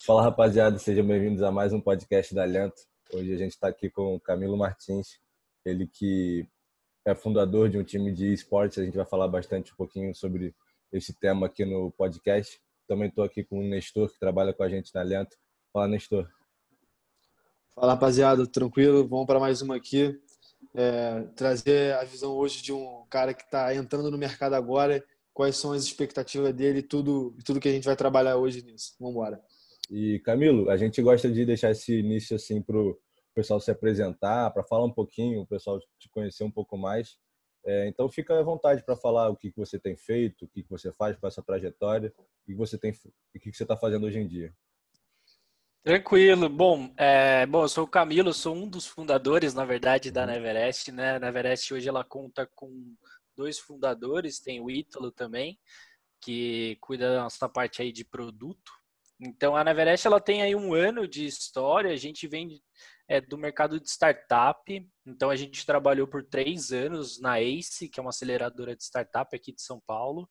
Fala rapaziada, sejam bem-vindos a mais um podcast da Alento. Hoje a gente está aqui com o Camilo Martins, ele que é fundador de um time de esportes. A gente vai falar bastante um pouquinho sobre esse tema aqui no podcast. Também estou aqui com o Nestor, que trabalha com a gente na Alento. Fala, Nestor. Fala rapaziada, tranquilo? Vamos para mais uma aqui. É, trazer a visão hoje de um cara que está entrando no mercado agora, quais são as expectativas dele, tudo tudo que a gente vai trabalhar hoje nisso. Vamos embora. E Camilo, a gente gosta de deixar esse início assim para o pessoal se apresentar, para falar um pouquinho, o pessoal te conhecer um pouco mais. É, então fica à vontade para falar o que, que você tem feito, o que, que você faz com essa trajetória, o que você tem, o que, que você está fazendo hoje em dia. Tranquilo. Bom, é, bom, eu sou o Camilo, sou um dos fundadores, na verdade, da uhum. Neverest. Né? A Neverest hoje ela conta com dois fundadores, tem o Ítalo também, que cuida da nossa parte aí de produto. Então a Neverest ela tem aí um ano de história. A gente vem é, do mercado de startup. Então a gente trabalhou por três anos na ACE, que é uma aceleradora de startup aqui de São Paulo.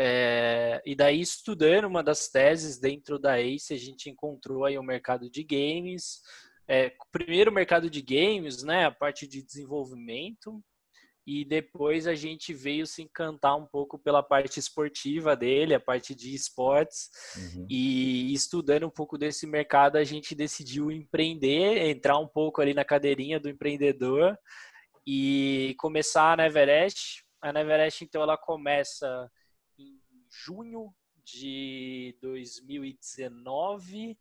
É, e daí, estudando uma das teses dentro da ACE, a gente encontrou aí o mercado de games. É, primeiro, o mercado de games, né, a parte de desenvolvimento, e depois a gente veio se encantar um pouco pela parte esportiva dele, a parte de esportes, uhum. e estudando um pouco desse mercado, a gente decidiu empreender, entrar um pouco ali na cadeirinha do empreendedor e começar a Neverest. A Neverest, então, ela começa junho de 2019.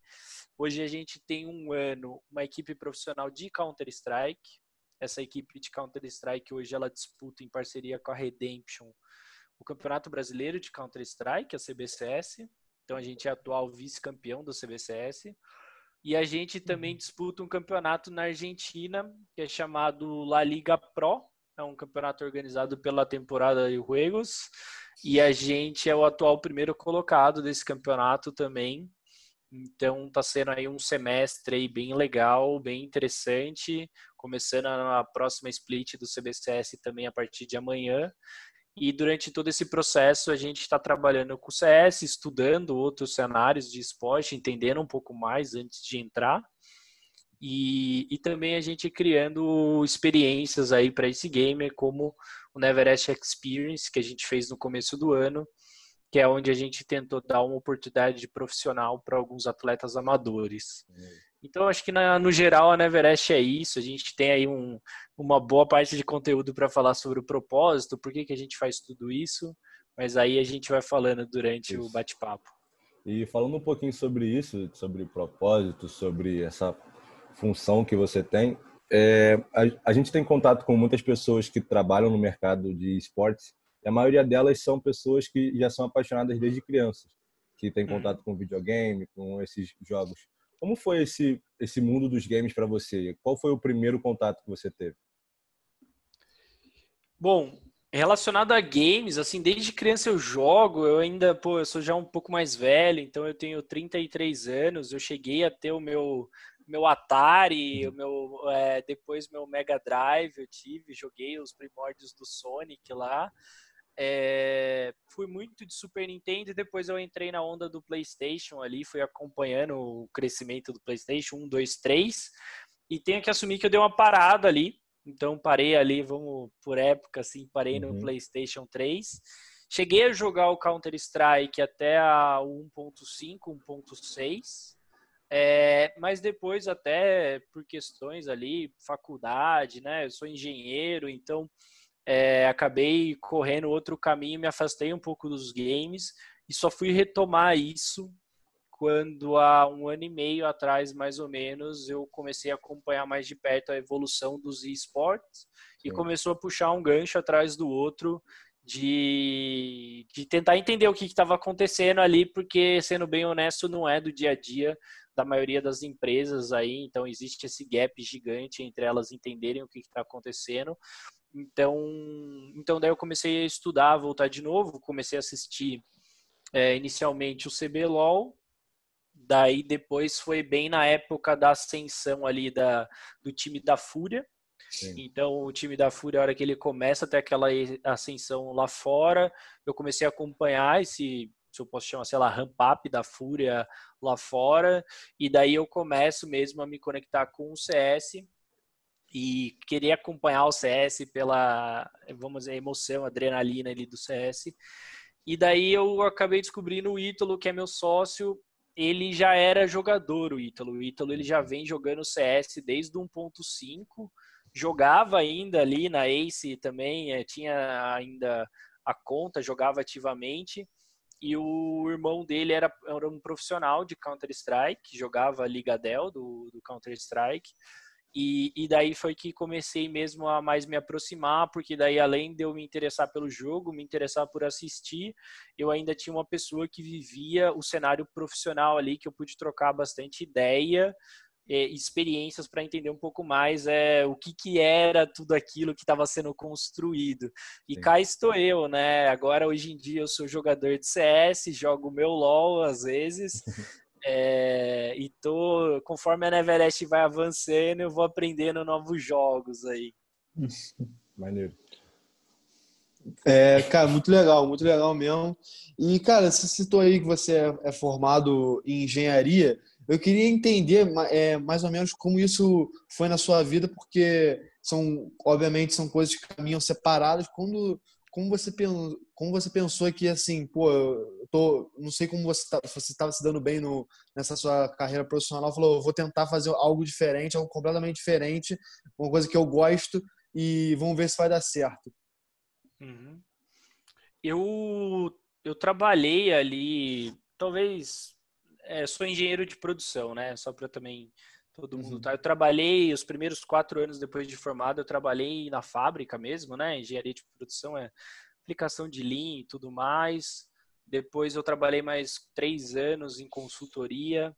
Hoje a gente tem um ano, uma equipe profissional de Counter-Strike. Essa equipe de Counter-Strike hoje ela disputa em parceria com a Redemption o Campeonato Brasileiro de Counter-Strike, a CBCS. Então a gente é atual vice-campeão do CBCS. E a gente também uhum. disputa um campeonato na Argentina, que é chamado La Liga Pro. É um campeonato organizado pela temporada de Juegos. E a gente é o atual primeiro colocado desse campeonato também. Então está sendo aí um semestre aí bem legal, bem interessante, começando a próxima split do CBCS também a partir de amanhã. E durante todo esse processo a gente está trabalhando com o CS, estudando outros cenários de esporte, entendendo um pouco mais antes de entrar. E, e também a gente criando experiências aí para esse gamer, como o Neverest Experience, que a gente fez no começo do ano, que é onde a gente tentou dar uma oportunidade de profissional para alguns atletas amadores. Então, acho que na, no geral a Neverest é isso. A gente tem aí um, uma boa parte de conteúdo para falar sobre o propósito, por que, que a gente faz tudo isso, mas aí a gente vai falando durante isso. o bate-papo. E falando um pouquinho sobre isso, sobre propósito, sobre essa função que você tem, é, a, a, gente tem contato com muitas pessoas que trabalham no mercado de esportes e a maioria delas são pessoas que já são apaixonadas desde crianças, que têm contato com videogame, com esses jogos. Como foi esse, esse mundo dos games para você? Qual foi o primeiro contato que você teve? Bom, relacionado a games, assim, desde criança eu jogo, eu ainda, pô, eu sou já um pouco mais velho, então eu tenho 33 anos, eu cheguei a ter o meu meu Atari, o meu, é, depois meu Mega Drive eu tive, joguei os primórdios do Sonic lá. É, fui muito de Super Nintendo e depois eu entrei na onda do PlayStation ali, fui acompanhando o crescimento do PlayStation 1, 2, 3. E tenho que assumir que eu dei uma parada ali. Então parei ali, vamos por época assim, parei uhum. no PlayStation 3. Cheguei a jogar o Counter Strike até a 1.5, 1.6. É, mas depois, até por questões ali, faculdade, né? Eu sou engenheiro, então é, acabei correndo outro caminho, me afastei um pouco dos games e só fui retomar isso quando há um ano e meio atrás, mais ou menos, eu comecei a acompanhar mais de perto a evolução dos esportes e começou a puxar um gancho atrás do outro de, de tentar entender o que estava acontecendo ali, porque, sendo bem honesto, não é do dia a dia da maioria das empresas aí, então existe esse gap gigante entre elas entenderem o que está acontecendo. Então, então daí eu comecei a estudar, voltar de novo, comecei a assistir é, inicialmente o CBLOL, daí depois foi bem na época da ascensão ali da, do time da Fúria, Sim. Então, o time da Fúria, a hora que ele começa a ter aquela ascensão lá fora, eu comecei a acompanhar esse se eu posso chamar, sei lá, ramp up da Fúria lá fora, e daí eu começo mesmo a me conectar com o CS e querer acompanhar o CS pela, vamos dizer, emoção, adrenalina ali do CS. E daí eu acabei descobrindo o Ítalo, que é meu sócio, ele já era jogador, o Ítalo. O Ítalo ele já vem jogando CS desde o 1.5, jogava ainda ali na Ace também, eh, tinha ainda a conta, jogava ativamente. E o irmão dele era, era um profissional de Counter-Strike, jogava Liga Dell do, do Counter-Strike. E, e, daí foi que comecei mesmo a mais me aproximar, porque daí além de eu me interessar pelo jogo, me interessar por assistir, eu ainda tinha uma pessoa que vivia o cenário profissional ali, que eu pude trocar bastante ideia, é, experiências para entender um pouco mais é, o que, que era tudo aquilo que estava sendo construído. E Sim. cá estou eu, né? Agora, hoje em dia, eu sou jogador de CS, jogo meu LOL às vezes. É, e tô, conforme a Neverest vai avançando, eu vou aprendendo novos jogos aí. Maneiro. É, cara, muito legal, muito legal mesmo. E, cara, você citou aí que você é, é formado em engenharia. Eu queria entender é, mais ou menos como isso foi na sua vida, porque são, obviamente, são coisas que caminham separadas. Quando como você, como você pensou que, assim, pô, eu tô, não sei como você tá, você estava se dando bem no, nessa sua carreira profissional, falou, vou tentar fazer algo diferente, algo completamente diferente, uma coisa que eu gosto e vamos ver se vai dar certo. Uhum. Eu, eu trabalhei ali, talvez, é, sou engenheiro de produção, né, só para também todo mundo uhum. tá. Eu trabalhei os primeiros quatro anos depois de formado, eu trabalhei na fábrica mesmo, né? Engenharia de produção é aplicação de Lean e tudo mais. Depois eu trabalhei mais três anos em consultoria.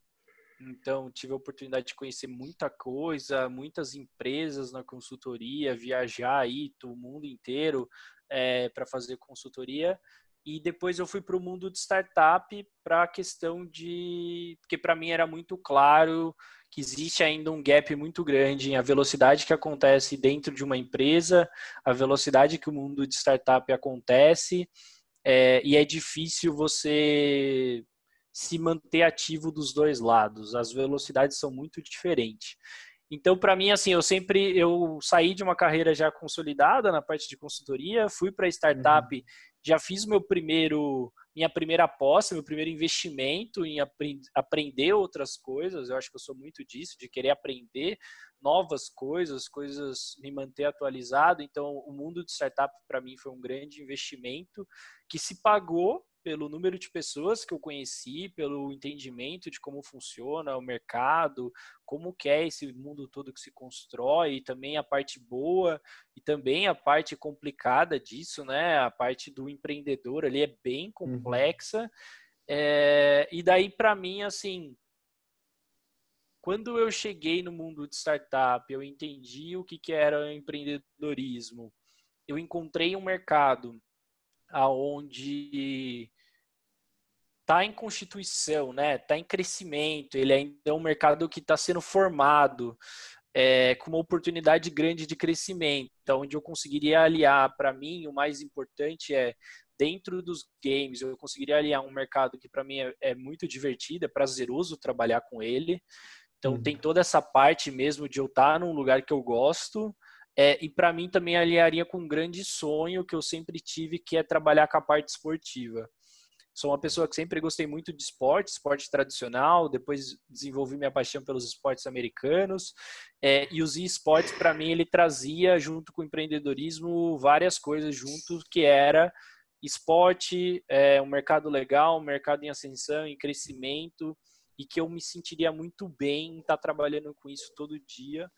Então tive a oportunidade de conhecer muita coisa, muitas empresas na consultoria, viajar aí o mundo inteiro é, para fazer consultoria. E depois eu fui para o mundo de startup para a questão de. Porque para mim era muito claro que existe ainda um gap muito grande em a velocidade que acontece dentro de uma empresa, a velocidade que o mundo de startup acontece, é, e é difícil você se manter ativo dos dois lados. As velocidades são muito diferentes. Então, para mim, assim, eu sempre eu saí de uma carreira já consolidada na parte de consultoria, fui para startup, uhum. Já fiz meu primeiro minha primeira aposta, meu primeiro investimento em aprender outras coisas. Eu acho que eu sou muito disso, de querer aprender novas coisas, coisas me manter atualizado. Então, o mundo de startup para mim foi um grande investimento que se pagou pelo número de pessoas que eu conheci, pelo entendimento de como funciona o mercado, como que é esse mundo todo que se constrói, e também a parte boa e também a parte complicada disso, né? A parte do empreendedor ali é bem uhum. complexa. Uhum. É, e daí, para mim, assim, quando eu cheguei no mundo de startup, eu entendi o que, que era empreendedorismo. Eu encontrei um mercado aonde está em constituição, né? Está em crescimento. Ele ainda é um mercado que está sendo formado é, com uma oportunidade grande de crescimento, então, onde eu conseguiria aliar, para mim, o mais importante é dentro dos games, eu conseguiria aliar um mercado que para mim é, é, muito divertido, é prazeroso trabalhar com ele. Então uhum. tem toda essa parte mesmo de eu estar num lugar que eu gosto, é, e para mim também aliaria com um grande sonho que eu sempre tive, que é trabalhar com a parte esportiva. Sou uma pessoa que sempre gostei muito de esporte, esporte tradicional, depois desenvolvi minha paixão pelos esportes americanos, é, e os esportes, para mim, ele trazia, junto com o empreendedorismo, várias coisas junto, que era esporte, é, um mercado legal, um mercado em ascensão, em crescimento, e que eu me sentiria muito bem em estar trabalhando com isso todo dia,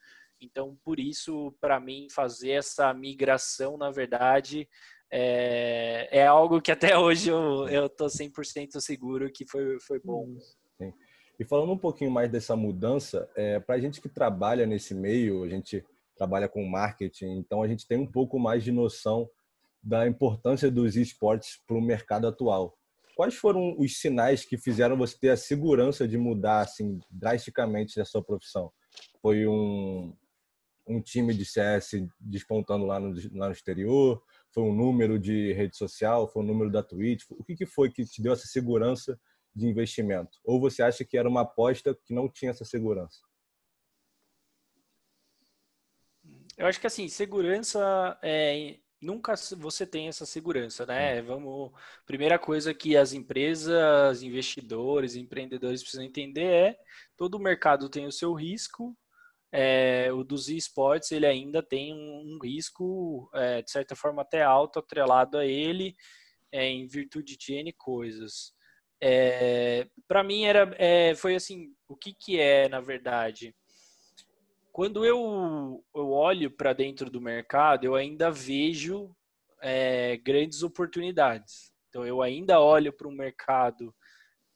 então, por isso, para mim, fazer essa migração, na verdade, é, é algo que até hoje eu, eu tô 100% seguro que foi, foi bom. Sim. E falando um pouquinho mais dessa mudança, é, para a gente que trabalha nesse meio, a gente trabalha com marketing, então a gente tem um pouco mais de noção da importância dos esportes para o mercado atual. Quais foram os sinais que fizeram você ter a segurança de mudar assim drasticamente a sua profissão? Foi um, um time de CS despontando lá no, lá no exterior? Foi um número de rede social? Foi um número da Twitch? O que, que foi que te deu essa segurança de investimento? Ou você acha que era uma aposta que não tinha essa segurança? Eu acho que assim, segurança é, nunca você tem essa segurança, né? Vamos, primeira coisa que as empresas, investidores, empreendedores precisam entender é todo mercado tem o seu risco. É, o dos esportes ele ainda tem um, um risco é, de certa forma até alto atrelado a ele é, em virtude de n coisas. É, Para mim era é, foi assim o que que é na verdade quando eu, eu olho para dentro do mercado, eu ainda vejo é, grandes oportunidades. Então, eu ainda olho para um mercado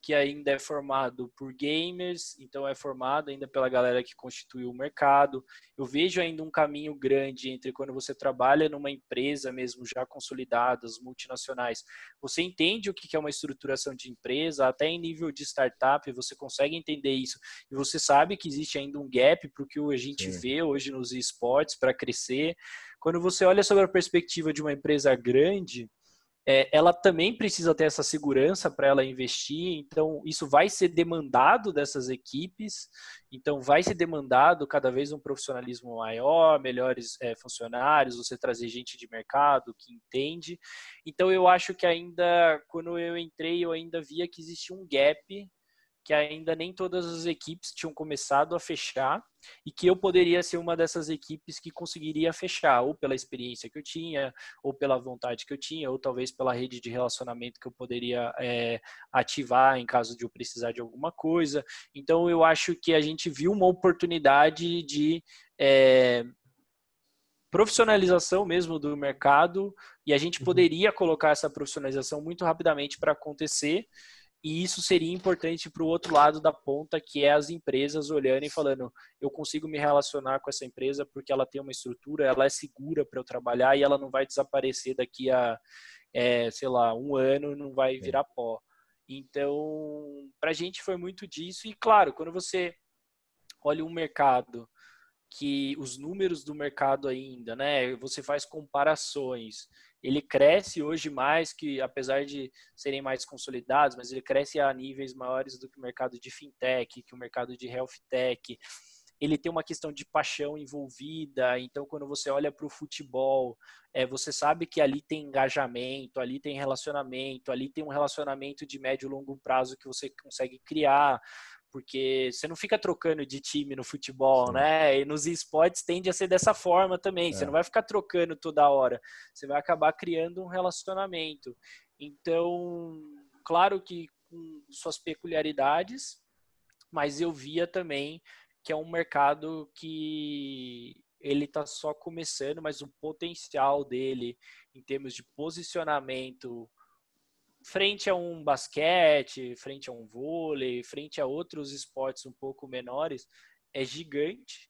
que ainda é formado por gamers, então é formado ainda pela galera que constituiu o mercado. Eu vejo ainda um caminho grande entre quando você trabalha numa empresa mesmo já consolidada, as multinacionais, você entende o que é uma estruturação de empresa, até em nível de startup, você consegue entender isso. E você sabe que existe ainda um gap para o que a gente Sim. vê hoje nos esportes para crescer. Quando você olha sobre a perspectiva de uma empresa grande, é, ela também precisa ter essa segurança para ela investir, então isso vai ser demandado dessas equipes, então vai ser demandado cada vez um profissionalismo maior, melhores é, funcionários, você trazer gente de mercado que entende. Então eu acho que ainda, quando eu entrei, eu ainda via que existia um gap que ainda nem todas as equipes tinham começado a fechar e que eu poderia ser uma dessas equipes que conseguiria fechar, ou pela experiência que eu tinha, ou pela vontade que eu tinha, ou talvez pela rede de relacionamento que eu poderia é, ativar em caso de eu precisar de alguma coisa. Então, eu acho que a gente viu uma oportunidade de é, profissionalização mesmo do mercado e a gente uhum. poderia colocar essa profissionalização muito rapidamente para acontecer e isso seria importante para o outro lado da ponta, que é as empresas olhando e falando: eu consigo me relacionar com essa empresa porque ela tem uma estrutura, ela é segura para eu trabalhar e ela não vai desaparecer daqui a, é, sei lá, um ano e não vai virar pó. Então, para a gente foi muito disso. E claro, quando você olha um mercado que os números do mercado ainda, né? Você faz comparações ele cresce hoje mais que, apesar de serem mais consolidados, mas ele cresce a níveis maiores do que o mercado de fintech, que o mercado de health tech. Ele tem uma questão de paixão envolvida, então quando você olha para o futebol, é, você sabe que ali tem engajamento, ali tem relacionamento, ali tem um relacionamento de médio e longo prazo que você consegue criar porque você não fica trocando de time no futebol, Sim. né? E nos esportes tende a ser dessa forma também. É. Você não vai ficar trocando toda hora. Você vai acabar criando um relacionamento. Então, claro que com suas peculiaridades, mas eu via também que é um mercado que ele está só começando, mas o potencial dele em termos de posicionamento frente a um basquete, frente a um vôlei, frente a outros esportes um pouco menores, é gigante.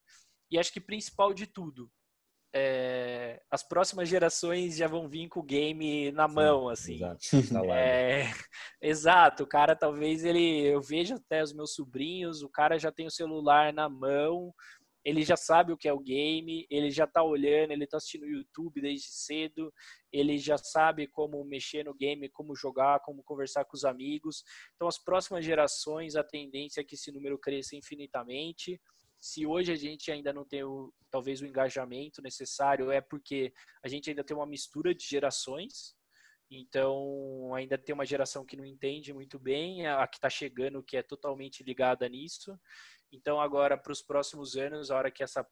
E acho que principal de tudo, é, as próximas gerações já vão vir com o game na mão, assim. Exato. É, exato. O cara talvez ele, eu vejo até os meus sobrinhos, o cara já tem o celular na mão, ele já sabe o que é o game, ele já está olhando, ele está assistindo YouTube desde cedo, ele já sabe como mexer no game, como jogar, como conversar com os amigos. Então, as próximas gerações, a tendência é que esse número cresça infinitamente. Se hoje a gente ainda não tem o, talvez o engajamento necessário, é porque a gente ainda tem uma mistura de gerações. Então, ainda tem uma geração que não entende muito bem, a que está chegando, que é totalmente ligada nisso. Então, agora, para os próximos anos, a hora que essa,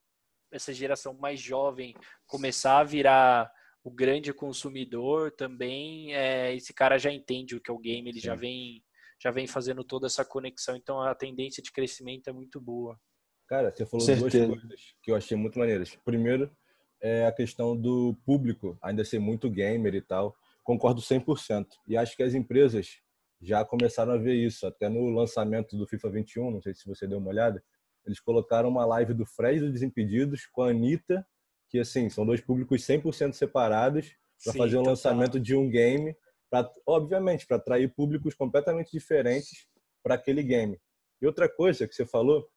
essa geração mais jovem começar a virar o grande consumidor também, é, esse cara já entende o que é o game, ele já vem, já vem fazendo toda essa conexão. Então, a tendência de crescimento é muito boa. Cara, você falou Certeza. duas coisas que eu achei muito maneiras. Primeiro, é a questão do público ainda ser muito gamer e tal. Concordo 100%. E acho que as empresas já começaram a ver isso. Até no lançamento do FIFA 21, não sei se você deu uma olhada, eles colocaram uma live do Fred do Desimpedidos com a Anitta, que assim, são dois públicos 100% separados para fazer um lançamento de um game, pra, obviamente, para atrair públicos completamente diferentes para aquele game. E outra coisa que você falou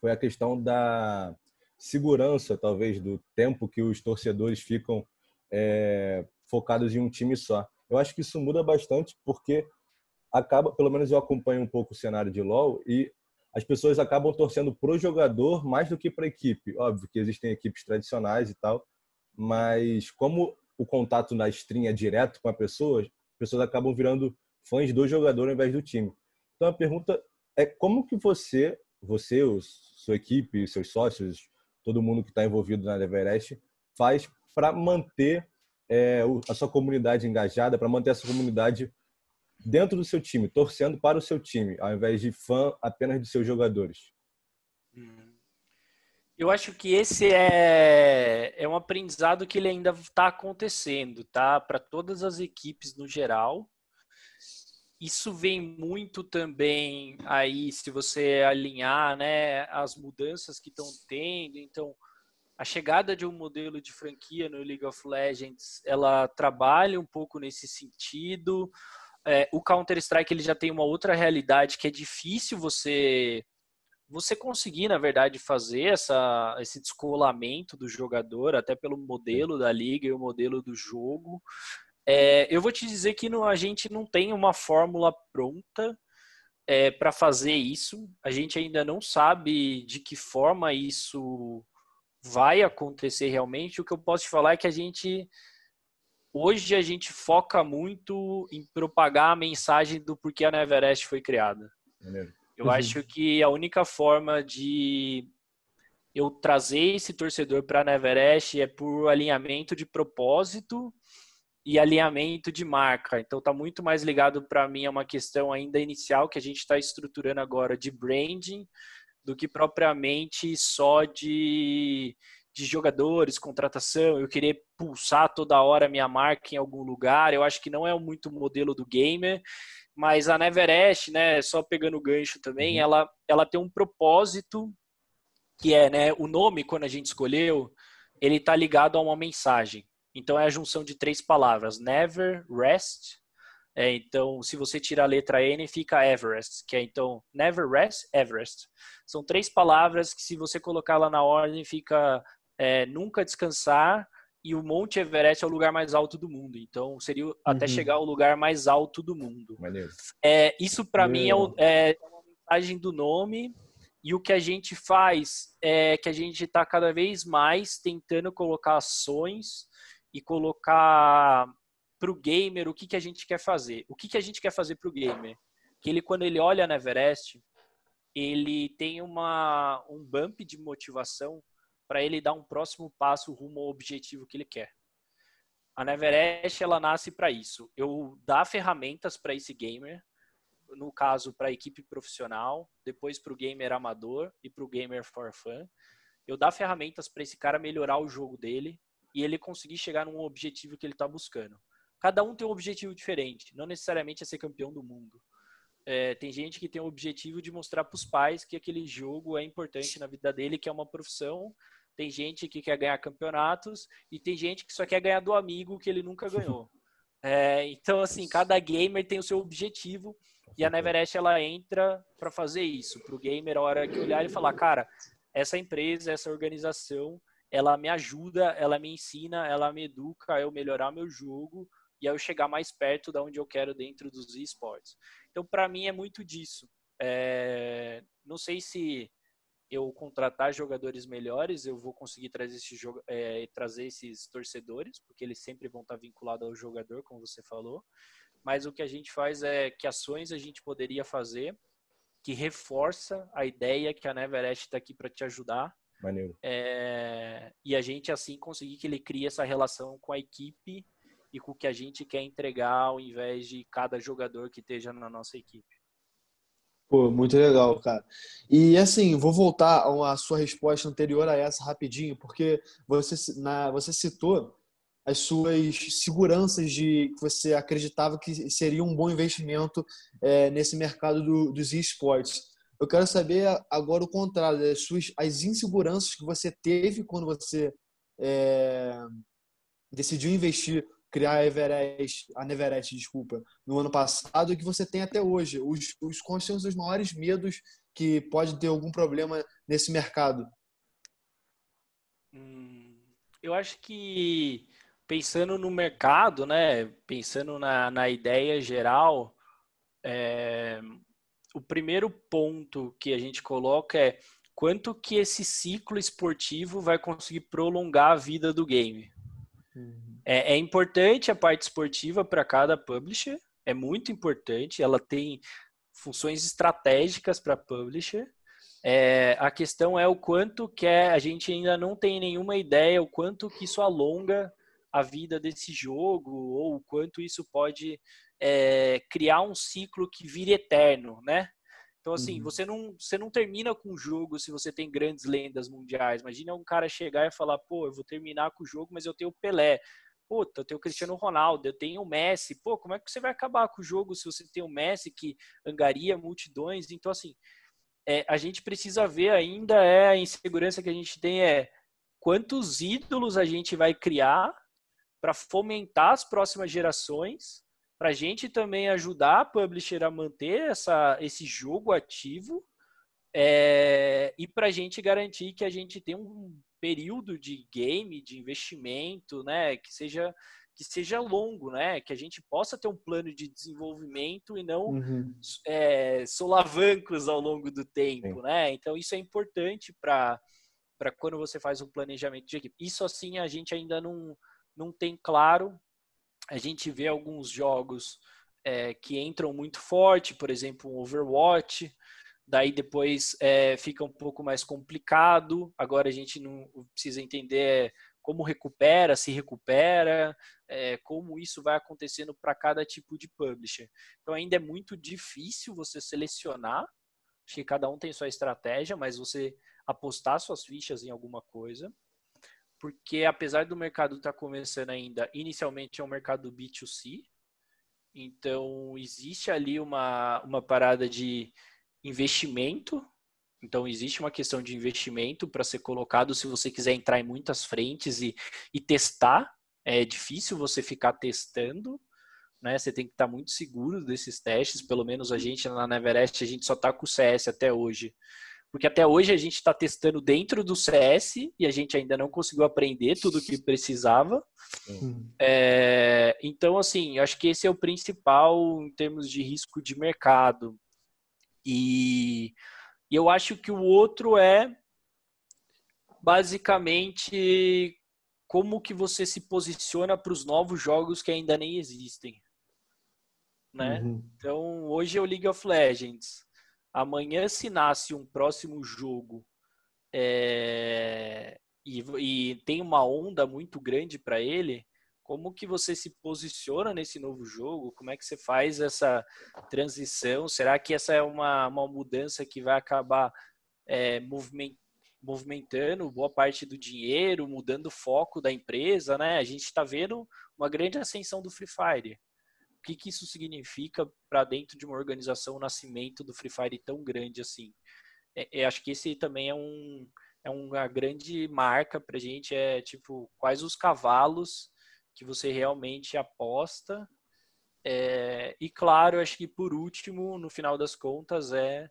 foi a questão da segurança, talvez, do tempo que os torcedores ficam é, focados em um time só. Eu acho que isso muda bastante porque acaba, pelo menos eu acompanho um pouco o cenário de LoL e as pessoas acabam torcendo pro jogador mais do que para a equipe. Óbvio que existem equipes tradicionais e tal, mas como o contato na stream é direto com a pessoa, as pessoas acabam virando fãs do jogador ao invés do time. Então a pergunta é como que você, você, sua equipe, seus sócios, todo mundo que está envolvido na Everest, faz para manter é, a sua comunidade engajada, para manter essa comunidade dentro do seu time, torcendo para o seu time, ao invés de fã apenas de seus jogadores? Hum. Eu acho que esse é, é um aprendizado que ele ainda está acontecendo, tá? Para todas as equipes no geral. Isso vem muito também aí, se você alinhar, né, as mudanças que estão tendo. Então, a chegada de um modelo de franquia no League of Legends, ela trabalha um pouco nesse sentido. É, o Counter Strike ele já tem uma outra realidade que é difícil você você conseguir, na verdade, fazer essa, esse descolamento do jogador, até pelo modelo da liga e o modelo do jogo. É, eu vou te dizer que a gente não tem uma fórmula pronta é, para fazer isso. A gente ainda não sabe de que forma isso vai acontecer realmente. O que eu posso te falar é que a gente hoje a gente foca muito em propagar a mensagem do porquê a Neverest foi criada. Eu uhum. acho que a única forma de eu trazer esse torcedor para a Neverest é por alinhamento de propósito e alinhamento de marca. Então está muito mais ligado para mim a uma questão ainda inicial que a gente está estruturando agora de branding do que propriamente só de de jogadores, contratação, eu querer pulsar toda hora minha marca em algum lugar, eu acho que não é muito o modelo do gamer, mas a Neverest, né, só pegando o gancho também, uhum. ela, ela tem um propósito que é, né, o nome quando a gente escolheu, ele tá ligado a uma mensagem. Então é a junção de três palavras, never, rest, é, então, se você tira a letra N, fica Everest, que é então Never Rest, Everest. São três palavras que, se você colocar lá na ordem, fica é, nunca descansar e o Monte Everest é o lugar mais alto do mundo. Então seria uhum. até chegar ao lugar mais alto do mundo. É, isso para mim é, o, é, uma mensagem do nome e o que a gente faz é que a gente está cada vez mais tentando colocar ações e colocar para o gamer o que, que a gente quer fazer. O que, que a gente quer fazer para o gamer? Que ele, quando ele olha na Everest, ele tem uma, um bump de motivação para ele dar um próximo passo rumo ao objetivo que ele quer. A Neverest ela nasce para isso. Eu dar ferramentas para esse gamer, no caso para a equipe profissional, depois para o gamer amador e para o gamer for fun. Eu dar ferramentas para esse cara melhorar o jogo dele e ele conseguir chegar num objetivo que ele está buscando. Cada um tem um objetivo diferente, não necessariamente é ser campeão do mundo. É, tem gente que tem o objetivo de mostrar para os pais que aquele jogo é importante na vida dele, que é uma profissão, tem gente que quer ganhar campeonatos e tem gente que só quer ganhar do amigo que ele nunca ganhou. É, então, assim, cada gamer tem o seu objetivo e a Neverest ela entra para fazer isso. Para o gamer, a hora que olhar e falar, cara, essa empresa, essa organização, ela me ajuda, ela me ensina, ela me educa a eu melhorar meu jogo e a eu chegar mais perto da onde eu quero dentro dos esportes. Então, para mim, é muito disso. É, não sei se eu contratar jogadores melhores, eu vou conseguir trazer, esse, é, trazer esses torcedores, porque eles sempre vão estar vinculados ao jogador, como você falou. Mas o que a gente faz é que ações a gente poderia fazer que reforça a ideia que a Neverest está aqui para te ajudar. Maneiro. É, e a gente assim conseguir que ele crie essa relação com a equipe e com o que a gente quer entregar ao invés de cada jogador que esteja na nossa equipe. Pô, muito legal, cara. E assim, vou voltar à sua resposta anterior a essa rapidinho, porque você, na, você citou as suas seguranças de que você acreditava que seria um bom investimento é, nesse mercado do, dos esportes. Eu quero saber agora o contrário, as, suas, as inseguranças que você teve quando você é, decidiu investir criar a Everest, a Neverest, desculpa, no ano passado e que você tem até hoje? Os, os quais são os maiores medos que pode ter algum problema nesse mercado? Hum, eu acho que pensando no mercado, né? Pensando na, na ideia geral, é, o primeiro ponto que a gente coloca é quanto que esse ciclo esportivo vai conseguir prolongar a vida do game. Uhum. É, é importante a parte esportiva para cada publisher, é muito importante, ela tem funções estratégicas para publisher. É, a questão é o quanto que é, a gente ainda não tem nenhuma ideia o quanto que isso alonga a vida desse jogo ou o quanto isso pode é, criar um ciclo que vire eterno, né? Então, assim, uhum. você, não, você não termina com o jogo se você tem grandes lendas mundiais. Imagina um cara chegar e falar, pô, eu vou terminar com o jogo, mas eu tenho o Pelé. Puta, eu tenho o Cristiano Ronaldo, eu tenho o Messi. Pô, como é que você vai acabar com o jogo se você tem o Messi que angaria multidões? Então, assim, é, a gente precisa ver ainda é a insegurança que a gente tem é quantos ídolos a gente vai criar para fomentar as próximas gerações para a gente também ajudar a publisher a manter essa, esse jogo ativo é, e para a gente garantir que a gente tem um período de game, de investimento, né, que seja que seja longo, né, que a gente possa ter um plano de desenvolvimento e não uhum. é, solavancos ao longo do tempo, Sim. né? Então isso é importante para para quando você faz um planejamento de equipe. Isso assim a gente ainda não não tem claro a gente vê alguns jogos é, que entram muito forte, por exemplo, o Overwatch, daí depois é, fica um pouco mais complicado. Agora a gente não precisa entender como recupera, se recupera, é, como isso vai acontecendo para cada tipo de publisher. Então ainda é muito difícil você selecionar. Acho que cada um tem sua estratégia, mas você apostar suas fichas em alguma coisa porque apesar do mercado estar tá começando ainda, inicialmente é um mercado B2C, então existe ali uma, uma parada de investimento, então existe uma questão de investimento para ser colocado se você quiser entrar em muitas frentes e, e testar, é difícil você ficar testando, né? Você tem que estar tá muito seguro desses testes, pelo menos a gente na Neverest, a gente só está com o CS até hoje porque até hoje a gente está testando dentro do CS e a gente ainda não conseguiu aprender tudo o que precisava. Uhum. É, então, assim, acho que esse é o principal em termos de risco de mercado. E, e eu acho que o outro é basicamente como que você se posiciona para os novos jogos que ainda nem existem. Né? Uhum. Então, hoje é o League of Legends amanhã se nasce um próximo jogo é, e, e, tem uma onda muito grande para ele, como que você se posiciona nesse novo jogo? Como é que você faz essa transição? Será que essa é uma, uma mudança que vai acabar é, movimentando boa parte do dinheiro, mudando o foco da empresa, né? A gente está vendo uma grande ascensão do Free Fire o que, que isso significa para dentro de uma organização o nascimento do Free Fire tão grande assim. É, é, acho que esse também é, um, é uma grande marca para a gente, é tipo, quais os cavalos que você realmente aposta. É, e claro, acho que por último, no final das contas, é,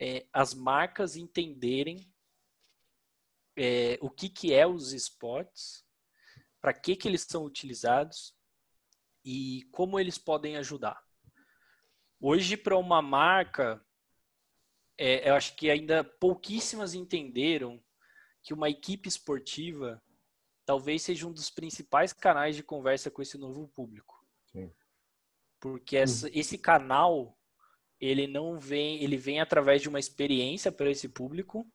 é as marcas entenderem é, o que, que é os esportes, para que, que eles são utilizados e como eles podem ajudar. Hoje, para uma marca, é, eu acho que ainda pouquíssimas entenderam que uma equipe esportiva talvez seja um dos principais canais de conversa com esse novo público. Sim. Porque essa, hum. esse canal ele não vem, ele vem através de uma experiência para esse público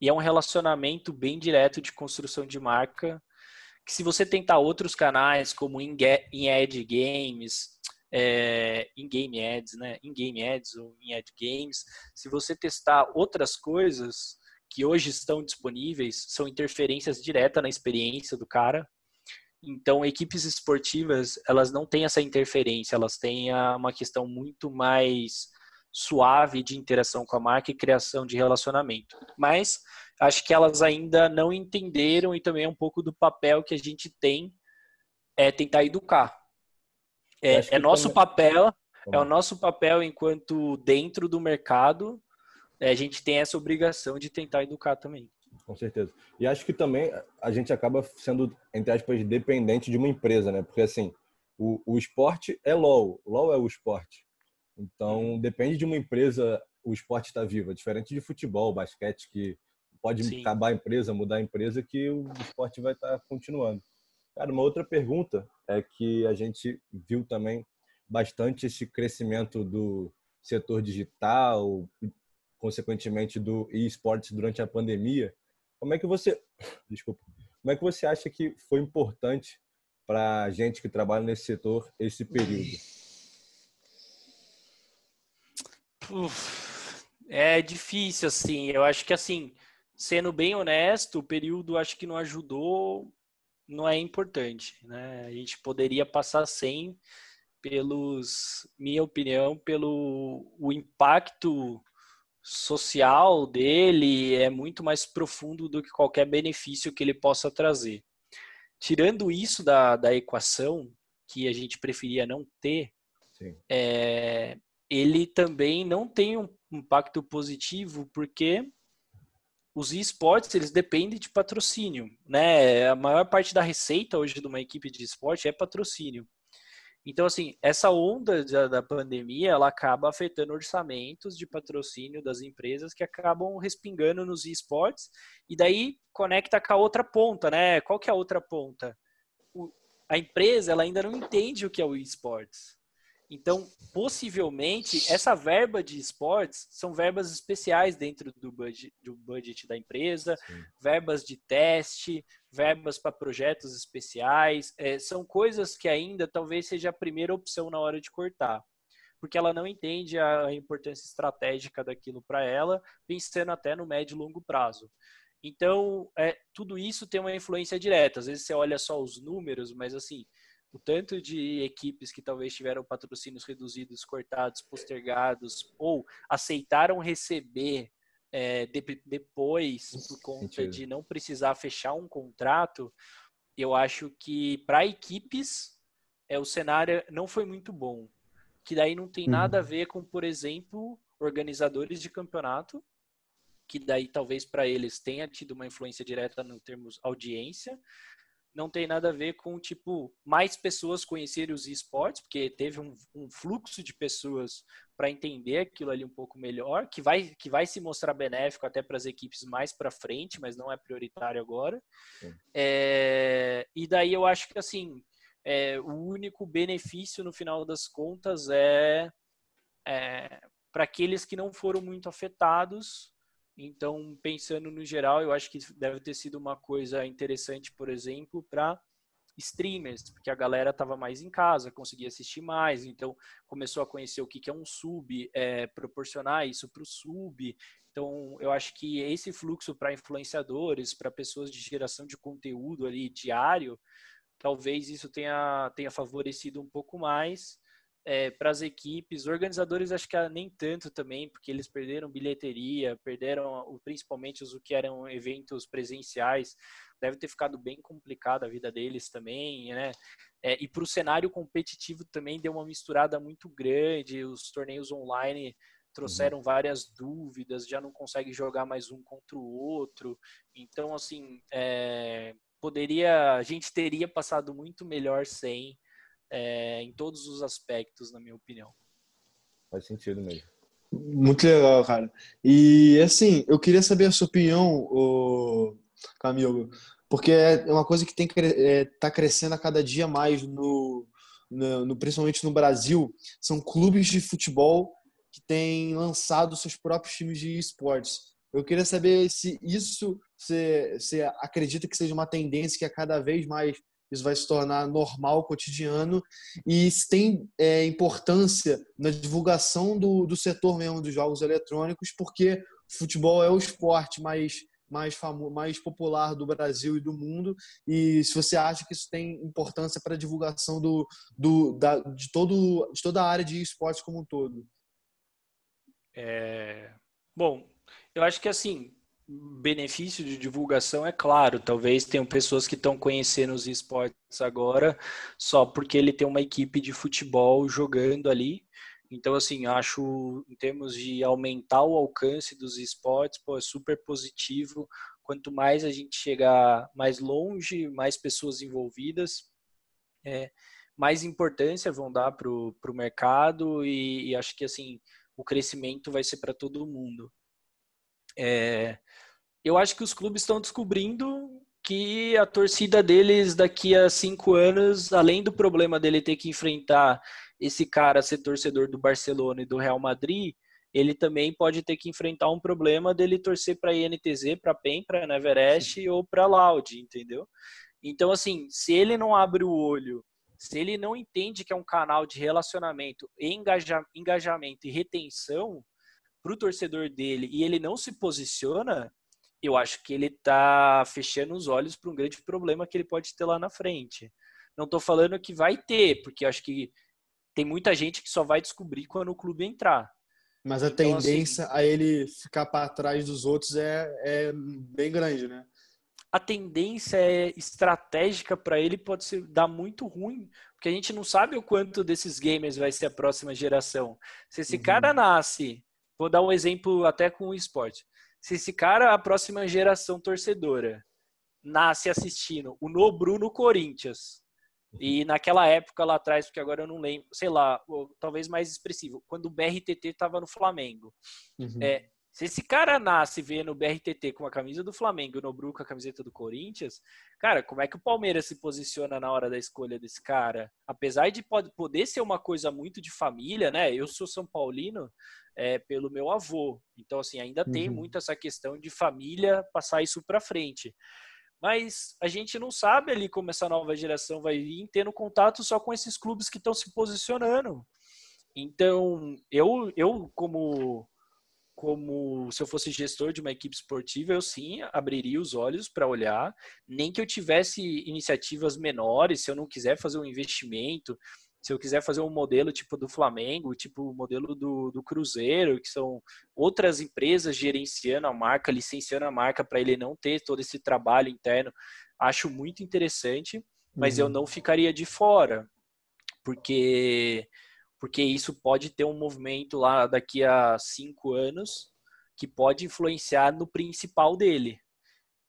e é um relacionamento bem direto de construção de marca que se você tentar outros canais como in-ad games, é, in-game ads, né? In-game ads ou in-ad games, se você testar outras coisas que hoje estão disponíveis, são interferências diretas na experiência do cara. Então, equipes esportivas, elas não têm essa interferência, elas têm uma questão muito mais suave de interação com a marca e criação de relacionamento. Mas acho que elas ainda não entenderam e também é um pouco do papel que a gente tem é tentar educar. É, é nosso também... papel, é o nosso papel enquanto dentro do mercado, a gente tem essa obrigação de tentar educar também. Com certeza. E acho que também a gente acaba sendo, entre aspas, dependente de uma empresa, né? Porque assim, o, o esporte é LOL, LOL é o esporte. Então, uhum. depende de uma empresa, o esporte está vivo. É diferente de futebol, basquete, que pode Sim. acabar a empresa, mudar a empresa, que o esporte vai estar tá continuando. Cara, uma outra pergunta é que a gente viu também bastante esse crescimento do setor digital, consequentemente do e-sports durante a pandemia. Como é que você, desculpa, como é que você acha que foi importante para a gente que trabalha nesse setor esse período? Uf, é difícil assim. Eu acho que assim, sendo bem honesto, o período acho que não ajudou, não é importante, né? A gente poderia passar sem pelos, minha opinião, pelo o impacto social dele é muito mais profundo do que qualquer benefício que ele possa trazer. Tirando isso da, da equação, que a gente preferia não ter, é, ele também não tem um impacto positivo porque os esportes eles dependem de patrocínio, né? A maior parte da receita hoje de uma equipe de esporte é patrocínio. Então, assim, essa onda da pandemia, ela acaba afetando orçamentos de patrocínio das empresas que acabam respingando nos esportes e daí conecta com a outra ponta, né? Qual que é a outra ponta? O, a empresa, ela ainda não entende o que é o esportes. Então, possivelmente, essa verba de esportes são verbas especiais dentro do budget, do budget da empresa, Sim. verbas de teste, verbas para projetos especiais. É, são coisas que ainda talvez seja a primeira opção na hora de cortar, porque ela não entende a importância estratégica daquilo para ela, pensando até no médio e longo prazo. Então, é, tudo isso tem uma influência direta. Às vezes você olha só os números, mas assim, o tanto de equipes que talvez tiveram patrocínios reduzidos, cortados, postergados, ou aceitaram receber é, de, depois, por conta de não precisar fechar um contrato, eu acho que para equipes é, o cenário não foi muito bom. Que daí não tem nada a uhum. ver com, por exemplo, organizadores de campeonato, que daí talvez para eles tenha tido uma influência direta no termos audiência, não tem nada a ver com, tipo, mais pessoas conhecerem os esportes, porque teve um, um fluxo de pessoas para entender aquilo ali um pouco melhor, que vai, que vai se mostrar benéfico até para as equipes mais para frente, mas não é prioritário agora. É, e daí eu acho que, assim, é, o único benefício no final das contas é, é para aqueles que não foram muito afetados então, pensando no geral, eu acho que deve ter sido uma coisa interessante, por exemplo, para streamers, porque a galera estava mais em casa, conseguia assistir mais, então começou a conhecer o que é um sub, é, proporcionar isso para o sub. Então, eu acho que esse fluxo para influenciadores, para pessoas de geração de conteúdo ali diário, talvez isso tenha, tenha favorecido um pouco mais é, para as equipes. Organizadores acho que nem tanto também, porque eles perderam bilheteria, perderam principalmente os que eram eventos presenciais. Deve ter ficado bem complicado a vida deles também, né? É, e para o cenário competitivo também deu uma misturada muito grande. Os torneios online trouxeram uhum. várias dúvidas, já não consegue jogar mais um contra o outro. Então, assim, é, poderia, a gente teria passado muito melhor sem é, em todos os aspectos, na minha opinião. Faz sentido mesmo. Muito legal, cara. E assim, eu queria saber a sua opinião, o Camilo, porque é uma coisa que tem que é, tá crescendo a cada dia mais no, no, no, principalmente no Brasil, são clubes de futebol que têm lançado seus próprios times de esportes. Eu queria saber se isso você, você acredita que seja uma tendência que a cada vez mais isso vai se tornar normal, cotidiano, e tem é, importância na divulgação do, do setor mesmo dos jogos eletrônicos, porque futebol é o esporte mais mais famoso, mais popular do Brasil e do mundo. E se você acha que isso tem importância para a divulgação do, do, da, de, todo, de toda a área de esportes como um todo. É... Bom, eu acho que assim, benefício de divulgação é claro. Talvez tenham pessoas que estão conhecendo os esportes agora só porque ele tem uma equipe de futebol jogando ali. Então, assim, acho em termos de aumentar o alcance dos esportes, pô, é super positivo. Quanto mais a gente chegar mais longe, mais pessoas envolvidas, é, mais importância vão dar para o mercado e, e, acho que assim o crescimento vai ser para todo mundo. É, eu acho que os clubes estão descobrindo que a torcida deles daqui a cinco anos, além do problema dele ter que enfrentar esse cara ser torcedor do Barcelona e do Real Madrid, ele também pode ter que enfrentar um problema dele torcer para a INTZ, para a PEN, para a Everest ou para Loud, entendeu? Então, assim, se ele não abre o olho, se ele não entende que é um canal de relacionamento, engaja, engajamento e retenção para o torcedor dele e ele não se posiciona, eu acho que ele está fechando os olhos para um grande problema que ele pode ter lá na frente. Não estou falando que vai ter, porque acho que tem muita gente que só vai descobrir quando o clube entrar. Mas a então, assim, tendência assim, a ele ficar para trás dos outros é, é bem grande, né? A tendência é estratégica para ele pode ser dar muito ruim, porque a gente não sabe o quanto desses gamers vai ser a próxima geração. Se esse uhum. cara nasce, vou dar um exemplo até com o esporte. Se esse cara, a próxima geração torcedora, nasce assistindo o Nobru no Corinthians, e naquela época lá atrás, porque agora eu não lembro, sei lá, talvez mais expressivo, quando o BRTT estava no Flamengo. Uhum. É, se esse cara nasce vendo o BRTT com a camisa do Flamengo e o Nobru com a camiseta do Corinthians, cara, como é que o Palmeiras se posiciona na hora da escolha desse cara? Apesar de poder ser uma coisa muito de família, né? Eu sou São Paulino é, pelo meu avô, então assim ainda uhum. tem muito essa questão de família passar isso para frente mas a gente não sabe ali como essa nova geração vai vir tendo contato só com esses clubes que estão se posicionando. Então, eu, eu como, como se eu fosse gestor de uma equipe esportiva, eu sim abriria os olhos para olhar, nem que eu tivesse iniciativas menores, se eu não quiser fazer um investimento, se eu quiser fazer um modelo tipo do Flamengo, tipo o modelo do, do Cruzeiro, que são outras empresas gerenciando a marca, licenciando a marca para ele não ter todo esse trabalho interno, acho muito interessante, mas uhum. eu não ficaria de fora, porque porque isso pode ter um movimento lá daqui a cinco anos que pode influenciar no principal dele,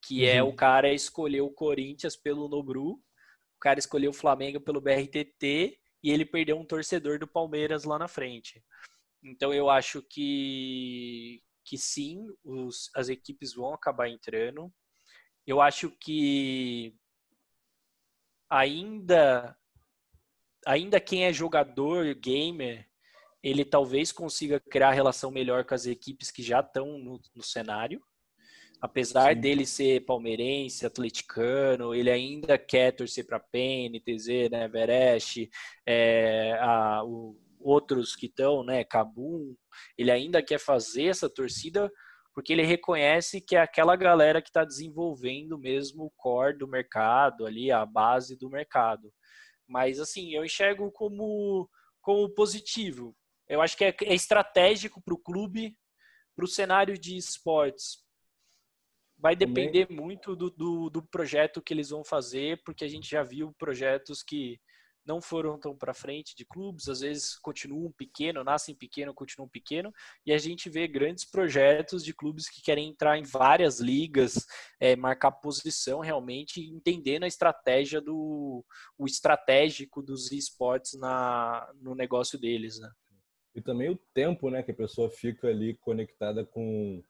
que uhum. é o cara escolher o Corinthians pelo Nobru, o cara escolher o Flamengo pelo BRTT e ele perdeu um torcedor do Palmeiras lá na frente. Então eu acho que, que sim, os, as equipes vão acabar entrando. Eu acho que ainda ainda quem é jogador, gamer, ele talvez consiga criar relação melhor com as equipes que já estão no, no cenário. Apesar Sim. dele ser palmeirense, atleticano, ele ainda quer torcer para PEN, TZ, né, Everest, é, a, o, outros que estão, né, Cabum, ele ainda quer fazer essa torcida porque ele reconhece que é aquela galera que está desenvolvendo mesmo o core do mercado, ali a base do mercado. Mas assim, eu enxergo como, como positivo. Eu acho que é, é estratégico para o clube, para o cenário de esportes, Vai depender muito do, do, do, projeto que eles vão fazer, porque a gente já viu projetos que não foram tão para frente de clubes, às vezes continuam pequeno, nascem pequeno, continuam pequeno, e a gente vê grandes projetos de clubes que querem entrar em várias ligas, é, marcar posição realmente, entendendo a estratégia do o estratégico dos esportes na, no negócio deles, né? E também o tempo, né, que a pessoa fica ali conectada com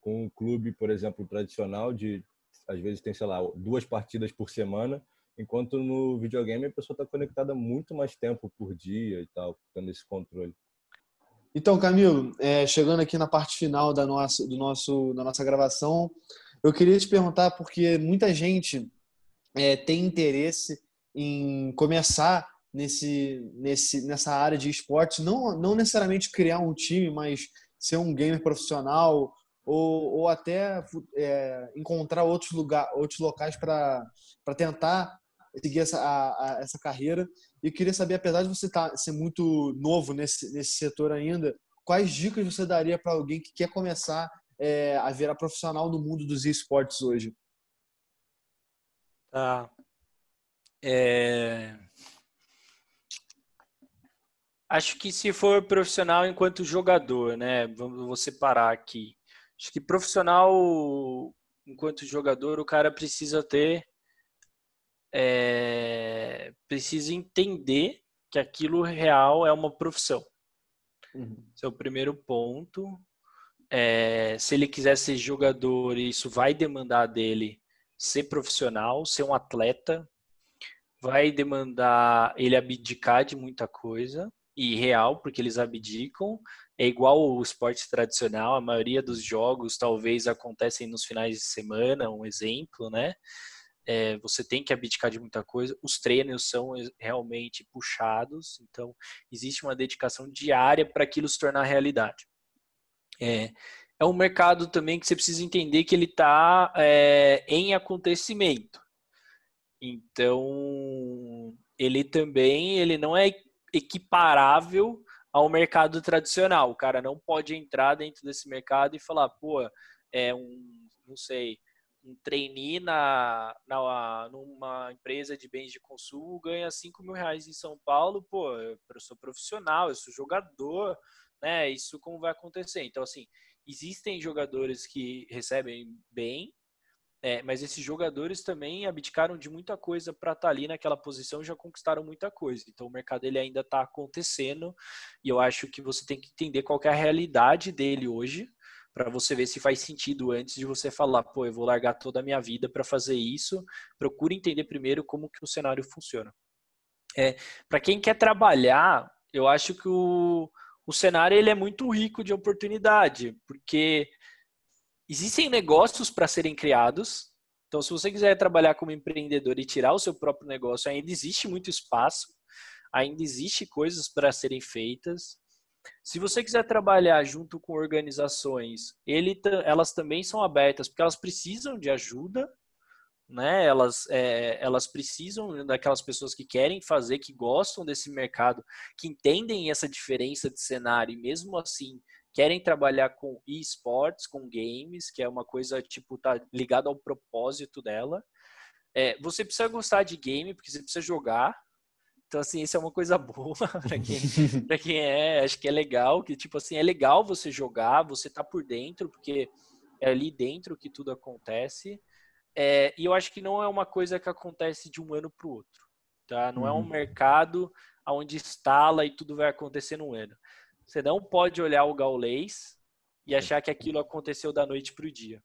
com um clube, por exemplo, tradicional de às vezes tem, sei lá, duas partidas por semana, enquanto no videogame a pessoa está conectada muito mais tempo por dia e tal, tendo esse controle. Então, Camilo, é, chegando aqui na parte final da nossa, do nosso, da nossa gravação, eu queria te perguntar, porque muita gente é, tem interesse em começar nesse, nesse, nessa área de esporte, não, não necessariamente criar um time, mas ser um gamer profissional ou, ou até é, encontrar outros, lugar, outros locais para tentar seguir essa, a, a, essa carreira. E queria saber, apesar de você tá, ser muito novo nesse, nesse setor ainda, quais dicas você daria para alguém que quer começar é, a virar profissional no mundo dos esportes hoje? Tá. É... Acho que se for profissional enquanto jogador, né? Vamos separar aqui. Acho que profissional enquanto jogador, o cara precisa ter. É, precisa entender que aquilo real é uma profissão. Uhum. Esse é o primeiro ponto. É, se ele quiser ser jogador, isso vai demandar dele ser profissional, ser um atleta, vai demandar ele abdicar de muita coisa e real, porque eles abdicam. É igual o esporte tradicional, a maioria dos jogos talvez acontecem nos finais de semana, um exemplo, né? É, você tem que abdicar de muita coisa. Os treinos são realmente puxados, então existe uma dedicação diária para aquilo se tornar realidade. É, é um mercado também que você precisa entender que ele está é, em acontecimento. Então, ele também ele não é equiparável ao mercado tradicional. O cara não pode entrar dentro desse mercado e falar, pô, é um, não sei, um trainee na, na, numa empresa de bens de consumo ganha 5 mil reais em São Paulo, pô, eu sou profissional, eu sou jogador, né? Isso como vai acontecer? Então, assim, existem jogadores que recebem bem, é, mas esses jogadores também abdicaram de muita coisa para estar tá ali naquela posição e já conquistaram muita coisa. Então o mercado ele ainda está acontecendo e eu acho que você tem que entender qual é a realidade dele hoje para você ver se faz sentido antes de você falar, pô, eu vou largar toda a minha vida para fazer isso. Procure entender primeiro como que o cenário funciona. É, para quem quer trabalhar, eu acho que o, o cenário ele é muito rico de oportunidade, porque Existem negócios para serem criados. Então, se você quiser trabalhar como empreendedor e tirar o seu próprio negócio, ainda existe muito espaço, ainda existe coisas para serem feitas. Se você quiser trabalhar junto com organizações, ele, elas também são abertas, porque elas precisam de ajuda, né? Elas, é, elas precisam daquelas pessoas que querem fazer, que gostam desse mercado, que entendem essa diferença de cenário e mesmo assim querem trabalhar com esportes, com games, que é uma coisa tipo tá ligado ao propósito dela. É, você precisa gostar de game porque você precisa jogar. Então assim, isso é uma coisa boa para quem, pra quem é, acho que é legal, que tipo assim, é legal você jogar, você tá por dentro, porque é ali dentro que tudo acontece. É, e eu acho que não é uma coisa que acontece de um ano para o outro. Tá? Não uhum. é um uhum. mercado onde instala e tudo vai acontecer num ano. Você não pode olhar o gaulês e achar que aquilo aconteceu da noite para o dia.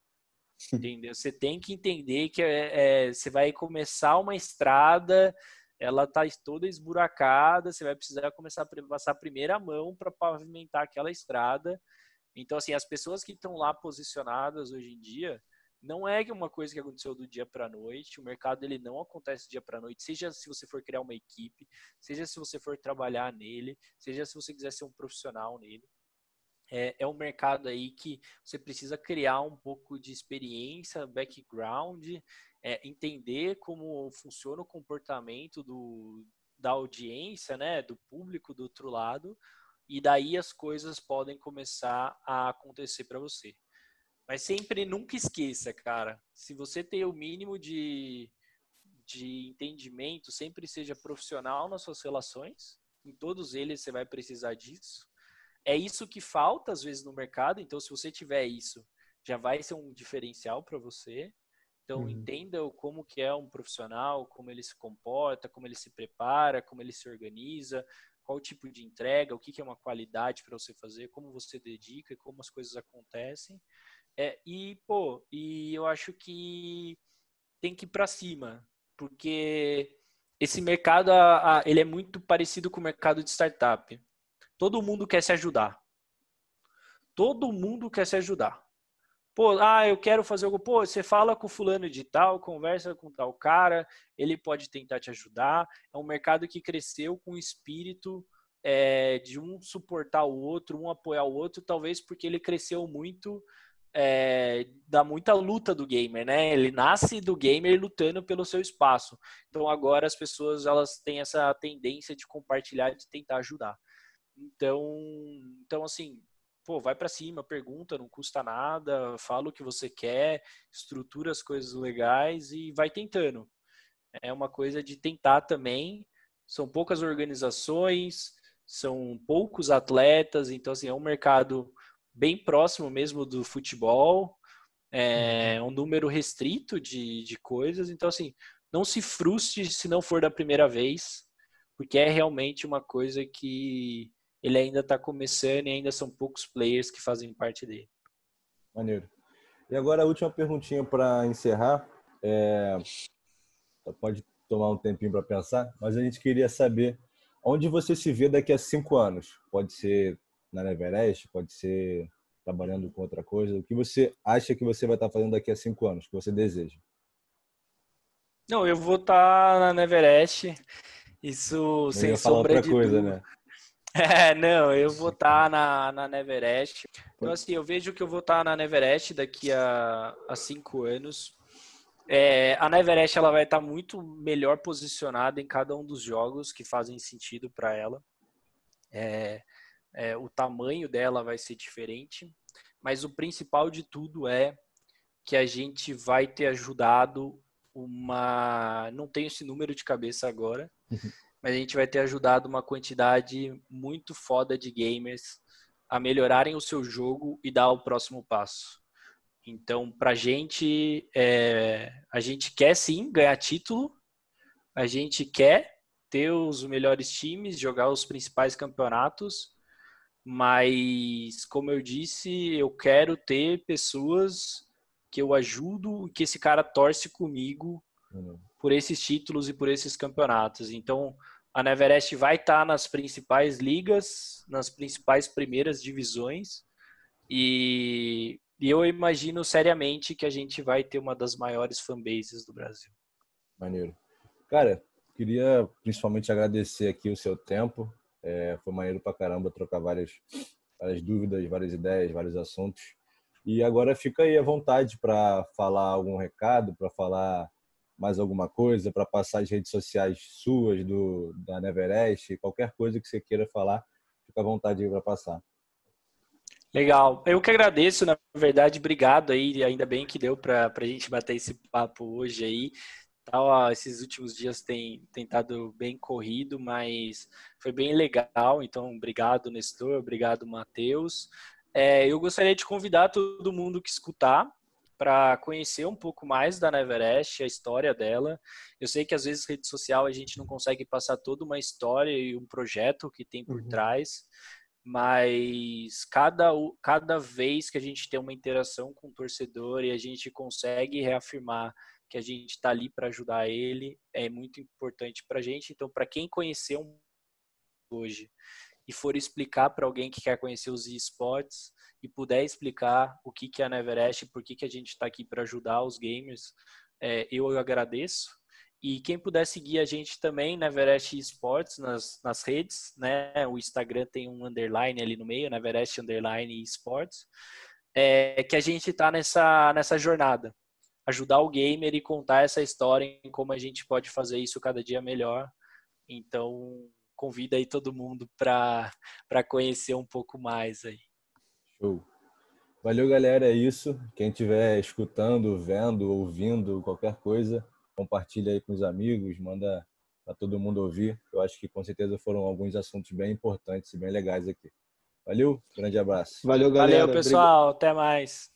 Entendeu? Você tem que entender que é, é, você vai começar uma estrada, ela está toda esburacada, você vai precisar começar a passar a primeira mão para pavimentar aquela estrada. Então, assim, as pessoas que estão lá posicionadas hoje em dia, não é uma coisa que aconteceu do dia para a noite. O mercado ele não acontece do dia para a noite. Seja se você for criar uma equipe, seja se você for trabalhar nele, seja se você quiser ser um profissional nele. É, é um mercado aí que você precisa criar um pouco de experiência, background, é, entender como funciona o comportamento do, da audiência, né, do público do outro lado, e daí as coisas podem começar a acontecer para você. Mas sempre nunca esqueça, cara. Se você tem o mínimo de, de entendimento, sempre seja profissional nas suas relações. Em todos eles você vai precisar disso. É isso que falta às vezes no mercado. Então, se você tiver isso, já vai ser um diferencial para você. Então, uhum. entenda como que é um profissional, como ele se comporta, como ele se prepara, como ele se organiza, qual o tipo de entrega, o que, que é uma qualidade para você fazer, como você dedica, como as coisas acontecem. É, e, pô, e eu acho que tem que ir para cima, porque esse mercado ele é muito parecido com o mercado de startup. Todo mundo quer se ajudar. Todo mundo quer se ajudar. Pô, ah, eu quero fazer algo. Pô, você fala com fulano de tal, conversa com tal cara, ele pode tentar te ajudar. É um mercado que cresceu com o espírito é, de um suportar o outro, um apoiar o outro, talvez porque ele cresceu muito é, muita luta do gamer, né? Ele nasce do gamer lutando pelo seu espaço. Então agora as pessoas elas têm essa tendência de compartilhar, de tentar ajudar. Então, então assim, pô, vai para cima, pergunta, não custa nada, fala o que você quer, estrutura as coisas legais e vai tentando. É uma coisa de tentar também. São poucas organizações, são poucos atletas, então assim, é um mercado bem próximo mesmo do futebol, é um número restrito de, de coisas, então assim, não se frustre se não for da primeira vez, porque é realmente uma coisa que ele ainda está começando e ainda são poucos players que fazem parte dele. Maneiro. E agora a última perguntinha para encerrar. É... Pode tomar um tempinho para pensar, mas a gente queria saber onde você se vê daqui a cinco anos. Pode ser na Everest, pode ser trabalhando com outra coisa. O que você acha que você vai estar fazendo daqui a cinco anos, que você deseja? Não, eu vou estar na Everest. Isso sem sombra de coisa, dúvida. Né? É, não, eu vou estar na, na Neverest. Então, assim, eu vejo que eu vou estar na Neverest daqui a, a cinco anos. É, a Neverest ela vai estar muito melhor posicionada em cada um dos jogos que fazem sentido para ela. É, é, o tamanho dela vai ser diferente, mas o principal de tudo é que a gente vai ter ajudado uma. Não tenho esse número de cabeça agora, uhum mas a gente vai ter ajudado uma quantidade muito foda de gamers a melhorarem o seu jogo e dar o próximo passo. Então, pra gente, é, a gente quer sim ganhar título, a gente quer ter os melhores times, jogar os principais campeonatos, mas, como eu disse, eu quero ter pessoas que eu ajudo, que esse cara torce comigo uhum. Por esses títulos e por esses campeonatos. Então, a Neverest vai estar tá nas principais ligas, nas principais primeiras divisões. E, eu imagino seriamente que a gente vai ter uma das maiores fanbases do Brasil. Maneiro. Cara, queria principalmente agradecer aqui o seu tempo. É, foi maneiro pra caramba trocar várias, várias dúvidas, várias ideias, vários assuntos. E agora fica aí à vontade para falar algum recado, para falar mais alguma coisa para passar as redes sociais suas do da Neverest, qualquer coisa que você queira falar, fica à vontade para passar. Legal. Eu que agradeço, na verdade, obrigado aí, ainda bem que deu para a gente bater esse papo hoje aí. Tal, esses últimos dias tem, estado bem corrido, mas foi bem legal. Então, obrigado, Nestor, obrigado, Matheus. É, eu gostaria de convidar todo mundo que escutar para conhecer um pouco mais da Neverest, a história dela. Eu sei que às vezes rede social a gente não consegue passar toda uma história e um projeto que tem por uhum. trás, mas cada, cada vez que a gente tem uma interação com o torcedor e a gente consegue reafirmar que a gente está ali para ajudar ele, é muito importante para a gente. Então, para quem conheceu hoje e for explicar para alguém que quer conhecer os esportes, e puder explicar o que, que é a Neverest, por que, que a gente está aqui para ajudar os gamers, é, eu agradeço. E quem puder seguir a gente também, Neverest Esports, nas, nas redes, né? O Instagram tem um underline ali no meio, Neverest Underline Esports, é, que a gente está nessa, nessa jornada. Ajudar o gamer e contar essa história em como a gente pode fazer isso cada dia melhor. Então, convida aí todo mundo para conhecer um pouco mais aí. Show. Valeu, galera. É isso. Quem estiver escutando, vendo, ouvindo qualquer coisa, compartilha aí com os amigos, manda para todo mundo ouvir. Eu acho que com certeza foram alguns assuntos bem importantes e bem legais aqui. Valeu, grande abraço. Valeu, galera. Valeu, pessoal. Até mais.